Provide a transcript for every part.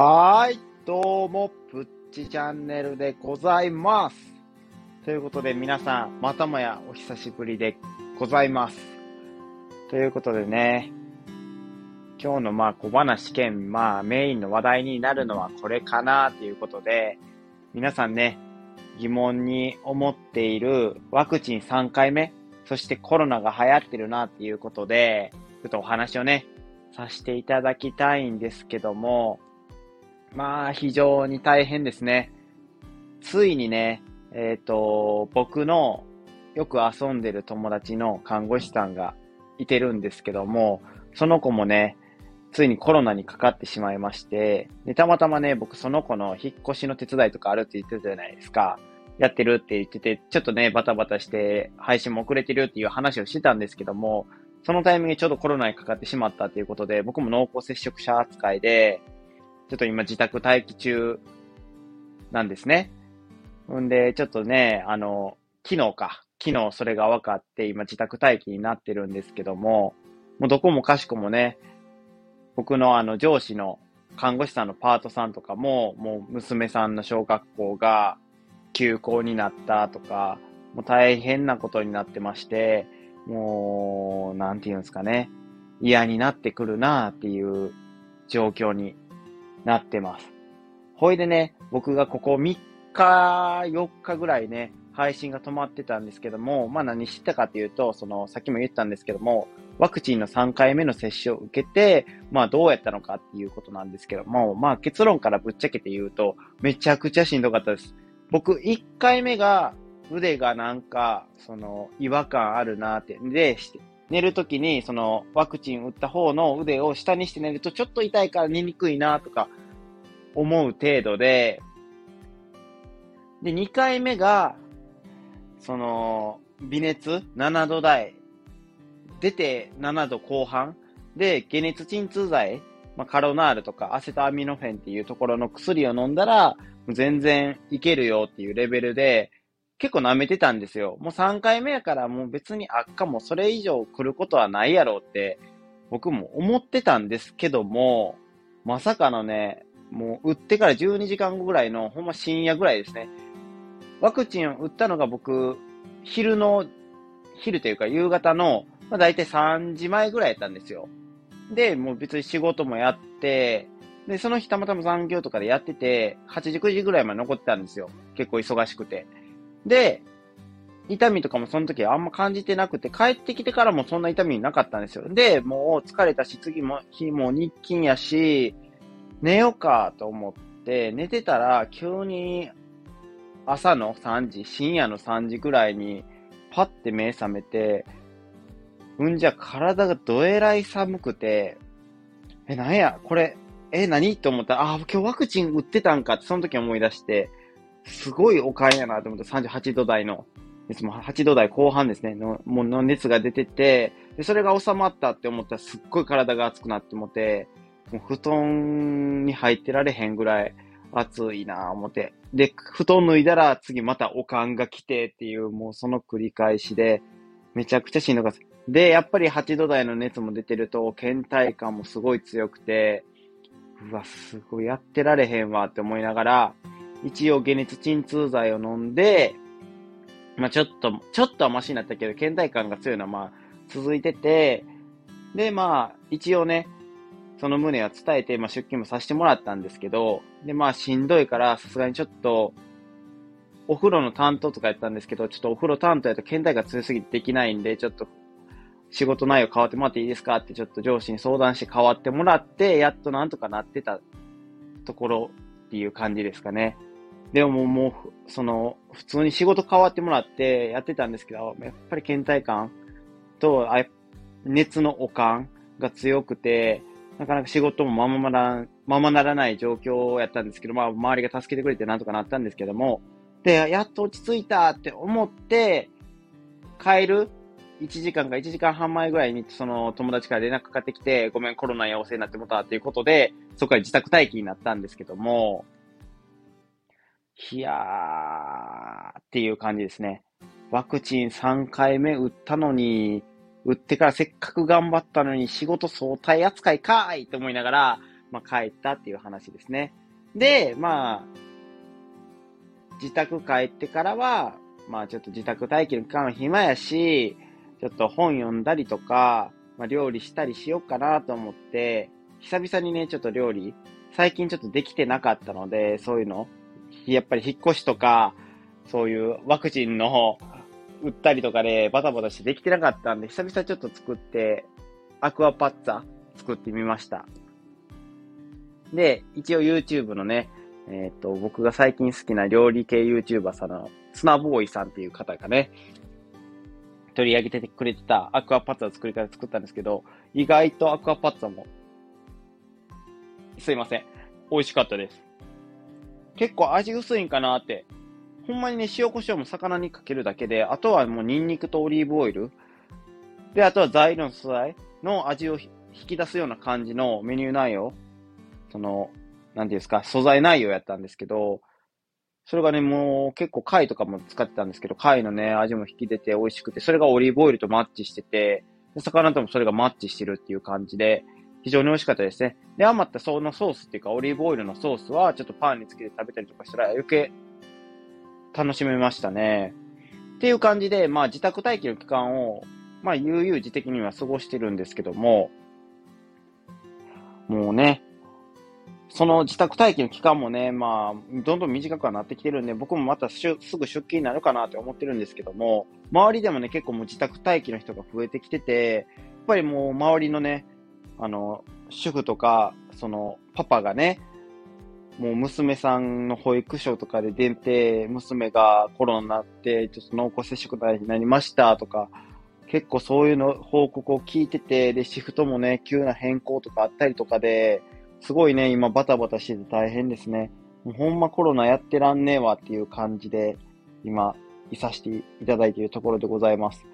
はい、どうも、プッチチャンネルでございます。ということで皆さん、またもやお久しぶりでございます。ということでね、今日のまあ小話兼まあメインの話題になるのはこれかなということで、皆さんね、疑問に思っているワクチン3回目、そしてコロナが流行ってるなっていうことで、ちょっとお話をね、させていただきたいんですけども、まあ、非常に大変ですね。ついにね、えっ、ー、と、僕のよく遊んでる友達の看護師さんがいてるんですけども、その子もね、ついにコロナにかかってしまいまして、で、たまたまね、僕その子の引っ越しの手伝いとかあるって言ってたじゃないですか。やってるって言ってて、ちょっとね、バタバタして配信も遅れてるっていう話をしてたんですけども、そのタイミングでちょうどコロナにかかってしまったっていうことで、僕も濃厚接触者扱いで、ちょっと今自宅待機中なんですね。んで、ちょっとね、あの、昨日か。昨日それが分かって今自宅待機になってるんですけども、もうどこもかしこもね、僕のあの上司の看護師さんのパートさんとかも、もう娘さんの小学校が休校になったとか、もう大変なことになってまして、もう、なんて言うんですかね、嫌になってくるなっていう状況になってます。ほいでね、僕がここ3日、4日ぐらいね、配信が止まってたんですけども、まあ何してたかっていうと、その、さっきも言ったんですけども、ワクチンの3回目の接種を受けて、まあどうやったのかっていうことなんですけども、まあ結論からぶっちゃけて言うと、めちゃくちゃしんどかったです。僕1回目が腕がなんか、その、違和感あるなって。で、寝るときに、その、ワクチン打った方の腕を下にして寝るとちょっと痛いから寝にくいなとか思う程度で、で、2回目が、その、微熱7度台。出て7度後半。で、解熱鎮痛剤、まあ、カロナールとかアセトアミノフェンっていうところの薬を飲んだら、全然いけるよっていうレベルで、結構舐めてたんですよ。もう3回目やからもう別に悪化もそれ以上来ることはないやろうって僕も思ってたんですけども、まさかのね、もう打ってから12時間後ぐらいのほんま深夜ぐらいですね。ワクチンを打ったのが僕、昼の、昼というか夕方の、まあ大体3時前ぐらいやったんですよ。で、もう別に仕事もやって、で、その日たまたま残業とかでやってて、8時9時ぐらいまで残ってたんですよ。結構忙しくて。で、痛みとかもその時あんま感じてなくて、帰ってきてからもそんな痛みなかったんですよ。で、もう疲れたし、次も日も日勤やし、寝ようかと思って、寝てたら急に朝の3時、深夜の3時ぐらいにパッて目覚めて、うんじゃ体がどえらい寒くて、え、なんや、これ、え、何？と思ったら、あ、今日ワクチン打ってたんかってその時思い出して、すごいお買いやなと思って、38度台の、いつも8度台後半ですね、の、もうの熱が出てて、で、それが収まったって思ったらすっごい体が熱くなって思って、もう布団に入ってられへんぐらい暑いなぁ思って。で、布団脱いだら次またおかんが来てっていう、もうその繰り返しで、めちゃくちゃしんどかった。で、やっぱり8度台の熱も出てると、倦怠感もすごい強くて、うわ、すごいやってられへんわって思いながら、一応解熱鎮痛剤を飲んで、まあちょっと、ちょっとはマシになったけど、倦怠感が強いのはまあ続いてて、で、まあ一応ね、その旨は伝えて、まあ出勤もさせてもらったんですけど、で、まあしんどいから、さすがにちょっと、お風呂の担当とかやったんですけど、ちょっとお風呂担当やと倦怠感強すぎてできないんで、ちょっと仕事内容変わってもらっていいですか？ってちょっと上司に相談して変わってもらって、やっとなんとかなってたところっていう感じですかね。でももう、その、普通に仕事変わってもらってやってたんですけど、やっぱり倦怠感と、あ熱のおかんが強くて、なかなか仕事もままなら、ままならない状況やったんですけど、まあ、周りが助けてくれてなんとかなったんですけども、で、やっと落ち着いたって思って、帰る1時間か1時間半前ぐらいに、その友達から連絡かかってきて、ごめん、コロナ陽性になってもたっていうことで、そこから自宅待機になったんですけども、いやーっていう感じですね。ワクチン3回目打ったのに、打ってからせっかく頑張ったのに仕事相対扱いかーいって思いながら、まあ、帰ったっていう話ですね。で、まあ、自宅帰ってからは、まあちょっと自宅待機の期間は暇やし、ちょっと本読んだりとか、まあ料理したりしようかなと思って、久々にね、ちょっと料理、最近ちょっとできてなかったので、そういうの、やっぱり引っ越しとか、そういうワクチンの売ったりとかでバタバタしてできてなかったんで、久々ちょっと作って、アクアパッツァ作ってみました。で、一応 YouTube のね、えっ、と、僕が最近好きな料理系 YouTuber さんの、ツナボーイさんっていう方がね、取り上げてくれてたアクアパッツァ作り方作ったんですけど、意外とアクアパッツァも、すいません。美味しかったです。結構味薄いんかなって。ほんまにね、塩コショウも魚にかけるだけで、あとはもうニンニクとオリーブオイル。で、あとは材料の素材の味を引き出すような感じのメニュー内容。その、なんていうんですか、素材内容やったんですけど、それがね、もう結構貝とかも使ってたんですけど、貝のね、味も引き出て美味しくて、それがオリーブオイルとマッチしてて、魚ともそれがマッチしてるっていう感じで、非常に美味しかったですね。で、余ったそのソースっていうか、オリーブオイルのソースは、ちょっとパンにつけて食べたりとかしたら余計楽しめましたね。っていう感じで、まあ自宅待機の期間を、まあ悠々自適には過ごしてるんですけども、もうね、その自宅待機の期間もね、まあ、どんどん短くはなってきてるんで、僕もまたすぐ出勤になるかなって思ってるんですけども、周りでもね、結構もう自宅待機の人が増えてきてて、やっぱりもう周りのね、あの、主婦とか、その、パパがね、もう娘さんの保育所とかで出て、娘がコロナになって、ちょっと濃厚接触になりましたとか、結構そういうの報告を聞いてて、で、シフトもね、急な変更とかあったりとかで、すごいね、今バタバタしてて大変ですね。もうほんまコロナやってらんねえわっていう感じで、今、いさせていただいているところでございます。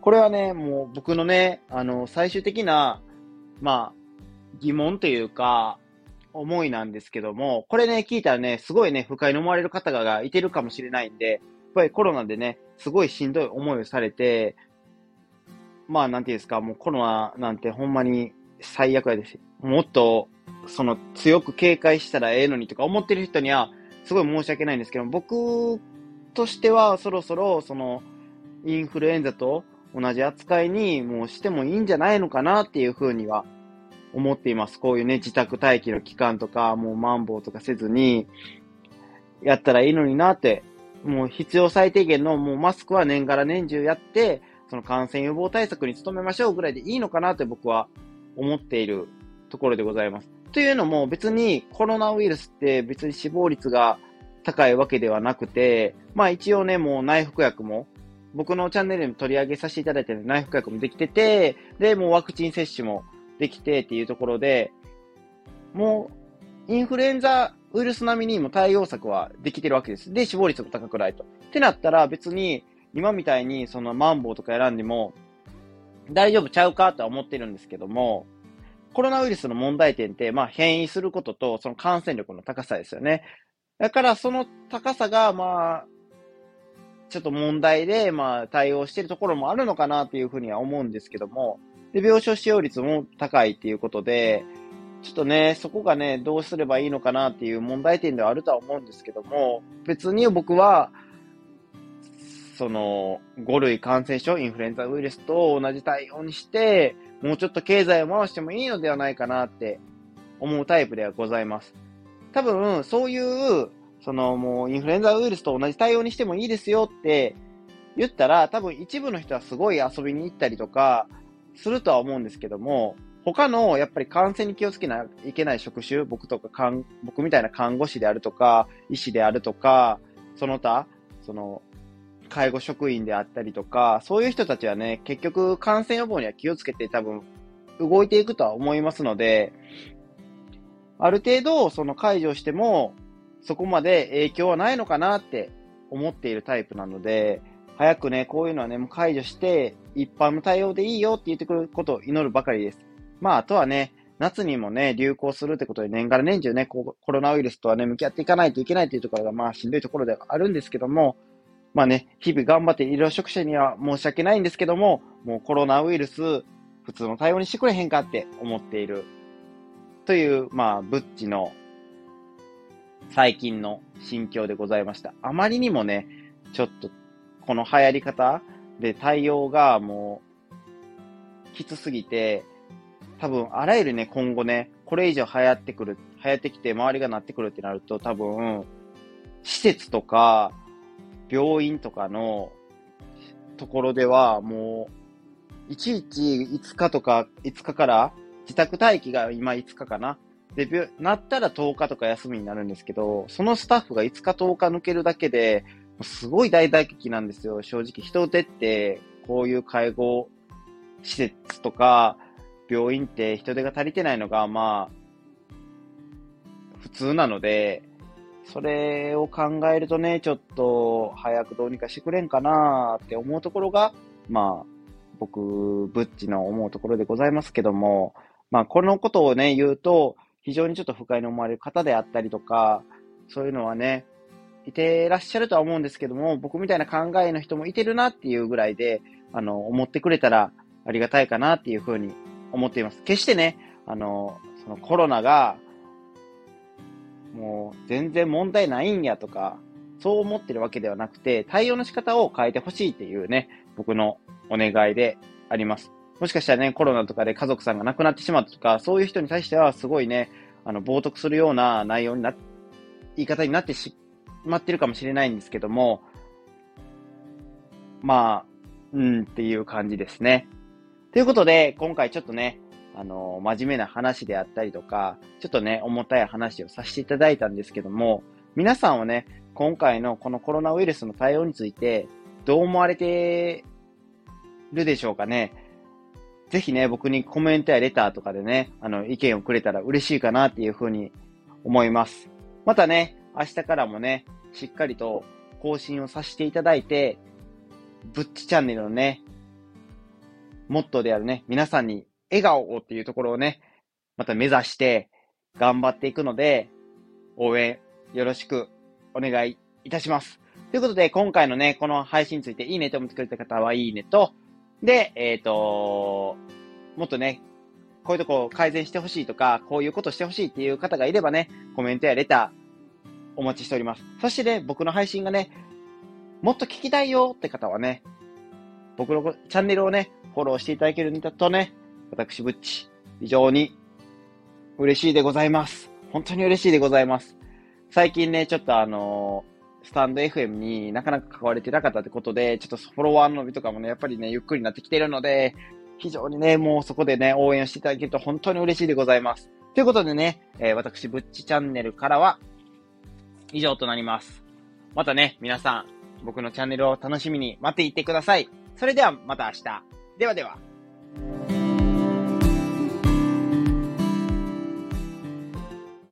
これはね、もう僕のね、あの、最終的な、まあ、疑問というか、思いなんですけども、これね、聞いたらね、すごいね、不快に思われる方がいてるかもしれないんで、やっぱりコロナでね、すごいしんどい思いをされて、まあ、なんていうんですか、もうコロナなんてほんまに最悪やです。もっと、その、強く警戒したらええのにとか思ってる人には、すごい申し訳ないんですけど、僕としては、そろそろ、その、インフルエンザと同じ扱いにもうしてもいいんじゃないのかなっていうふうには思っています。こういうね、自宅待機の期間とか、もうマンボウとかせずに、やったらいいのになって、もう必要最低限のもうマスクは年がら年中やって、その感染予防対策に努めましょうぐらいでいいのかなって僕は思っているところでございます。というのも別にコロナウイルスって別に死亡率が高いわけではなくて、まあ一応ね、もう内服薬も僕のチャンネルに取り上げさせていただいて内服薬もできてて、で、もうワクチン接種もできてっていうところで、もう、インフルエンザウイルス並みにも対応策はできてるわけです。で、死亡率も高くないと。ってなったら別に、今みたいにそのマンボウとか選んでも大丈夫ちゃうかとは思ってるんですけども、コロナウイルスの問題点って、まあ変異することとその感染力の高さですよね。だからその高さが、まあ、ちょっと問題で、まあ対応してるところもあるのかなっていうふうには思うんですけども、で、病床使用率も高いっていうことで、ちょっとね、そこがね、どうすればいいのかなっていう問題点ではあるとは思うんですけども、別に僕は、その、5類感染症、インフルエンザウイルスと同じ対応にして、もうちょっと経済を回してもいいのではないかなって思うタイプではございます。多分、そういう、そのもうインフルエンザウイルスと同じ対応にしてもいいですよって言ったら、多分一部の人はすごい遊びに行ったりとか、するとは思うんですけども、他のやっぱり感染に気をつけないといけない職種、僕とかかん、僕みたいな看護師であるとか、医師であるとか、その他、その、介護職員であったりとか、そういう人たちはね、結局感染予防には気をつけて多分動いていくとは思いますので、ある程度その解除しても、そこまで影響はないのかなって思っているタイプなので、早くね、こういうのはね、もう解除して、一般の対応でいいよって言ってくることを祈るばかりです。まあ、あとはね、夏にもね、流行するってことで年がら年中ね、コロナウイルスとはね、向き合っていかないといけないっていうところが、まあ、しんどいところではあるんですけども、まあね、日々頑張って医療職者には申し訳ないんですけども、もうコロナウイルス、普通の対応にしてくれへんかって思っている。という、まあ、ブッチの最近の心境でございました。あまりにもね、ちょっと、この流行り方で対応がもう、きつすぎて、多分、あらゆるね、今後ね、これ以上流行ってくる、流行ってきて周りがなってくるってなると、多分、施設とか、病院とかのところでは、もう、いちいち5日とか、5日から自宅待機が今5日かな。で、なったら10日とか休みになるんですけど、そのスタッフが5日10日抜けるだけで、すごい大打撃なんですよ。正直人手って、こういう介護施設とか、病院って人手が足りてないのが、まあ、普通なので、それを考えるとね、ちょっと早くどうにかしてくれんかなって思うところが、まあ、僕、ブッチの思うところでございますけども、まあ、このことをね、言うと、非常にちょっと不快に思われる方であったりとか、そういうのはね、いてらっしゃるとは思うんですけども、僕みたいな考えの人もいてるなっていうぐらいで、あの、思ってくれたらありがたいかなっていうふうに思っています。決してね、あの、そのコロナが、もう全然問題ないんやとか、そう思ってるわけではなくて、対応の仕方を変えてほしいっていうね、僕のお願いであります。もしかしたらね、コロナとかで家族さんが亡くなってしまったとか、そういう人に対してはすごいね、あの、冒涜するような内容にな、言い方になってしまってるかもしれないんですけども、まあ、うんっていう感じですね。ということで、今回ちょっとね、あの、真面目な話であったりとか、ちょっとね、重たい話をさせていただいたんですけども、皆さんはね、今回のこのコロナウイルスの対応について、どう思われてるでしょうかね？ぜひね、僕にコメントやレターとかでね、あの、意見をくれたら嬉しいかなっていうふうに思います。またね、明日からもね、しっかりと更新をさせていただいて、ぶっちチャンネルのね、モットーであるね、皆さんに笑顔をっていうところをね、また目指して頑張っていくので、応援よろしくお願いいたします。ということで、今回のね、この配信についていいねと思ってくれた方はいいねと、で、えっ、ー、と、もっとね、こういうとこ改善してほしいとか、こういうことしてほしいっていう方がいればね、コメントやレターお待ちしております。そしてね、僕の配信がね、もっと聞きたいよって方はね、僕のチャンネルをね、フォローしていただけるんだとね、私、ぶっち、非常に嬉しいでございます。本当に嬉しいでございます。最近ね、ちょっとあのスタンド FM になかなか関われてなかったってことで、ちょっとフォロワーの伸びとかもね、やっぱりね、ゆっくりになってきてるので、非常にね、もうそこでね、応援していただけると本当に嬉しいでございます。ということでね、えー、私、ぶっちチャンネルからは、以上となります。またね、皆さん、僕のチャンネルを楽しみに待っていてください。それではまた明日。ではでは。